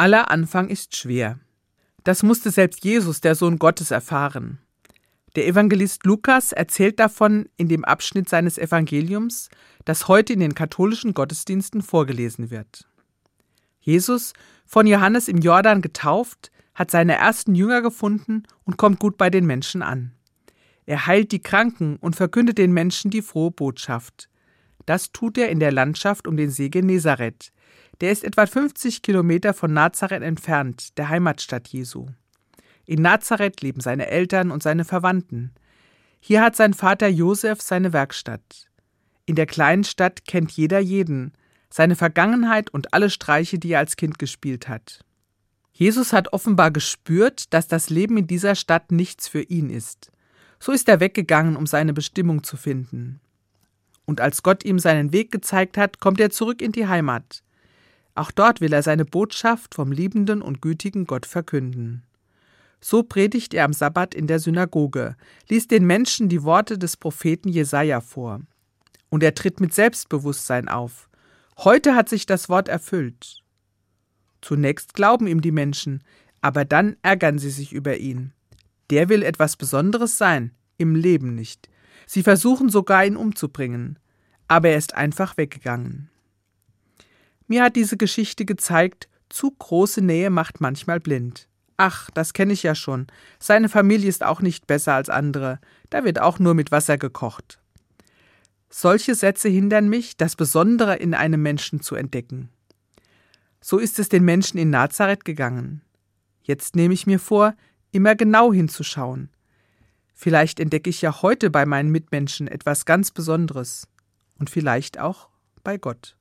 Aller Anfang ist schwer. Das musste selbst Jesus, der Sohn Gottes, erfahren. Der Evangelist Lukas erzählt davon in dem Abschnitt seines Evangeliums, das heute in den katholischen Gottesdiensten vorgelesen wird. Jesus, von Johannes im Jordan getauft, hat seine ersten Jünger gefunden und kommt gut bei den Menschen an. Er heilt die Kranken und verkündet den Menschen die frohe Botschaft. Das tut er in der Landschaft um den See Genezareth. Der ist etwa 50 Kilometer von Nazareth entfernt, der Heimatstadt Jesu. In Nazareth leben seine Eltern und seine Verwandten. Hier hat sein Vater Josef seine Werkstatt. In der kleinen Stadt kennt jeder jeden, seine Vergangenheit und alle Streiche, die er als Kind gespielt hat. Jesus hat offenbar gespürt, dass das Leben in dieser Stadt nichts für ihn ist. So ist er weggegangen, um seine Bestimmung zu finden. Und als Gott ihm seinen Weg gezeigt hat, kommt er zurück in die Heimat. Auch dort will er seine Botschaft vom liebenden und gütigen Gott verkünden. So predigt er am Sabbat in der Synagoge, liest den Menschen die Worte des Propheten Jesaja vor. Und er tritt mit Selbstbewusstsein auf. Heute hat sich das Wort erfüllt. Zunächst glauben ihm die Menschen, aber dann ärgern sie sich über ihn. Der will etwas Besonderes sein, im Leben nicht. Sie versuchen sogar, ihn umzubringen. Aber er ist einfach weggegangen. Mir hat diese Geschichte gezeigt, zu große Nähe macht manchmal blind. Ach, das kenne ich ja schon. Seine Familie ist auch nicht besser als andere. Da wird auch nur mit Wasser gekocht. Solche Sätze hindern mich, das Besondere in einem Menschen zu entdecken. So ist es den Menschen in Nazareth gegangen. Jetzt nehme ich mir vor, immer genau hinzuschauen. Vielleicht entdecke ich ja heute bei meinen Mitmenschen etwas ganz Besonderes und vielleicht auch bei Gott.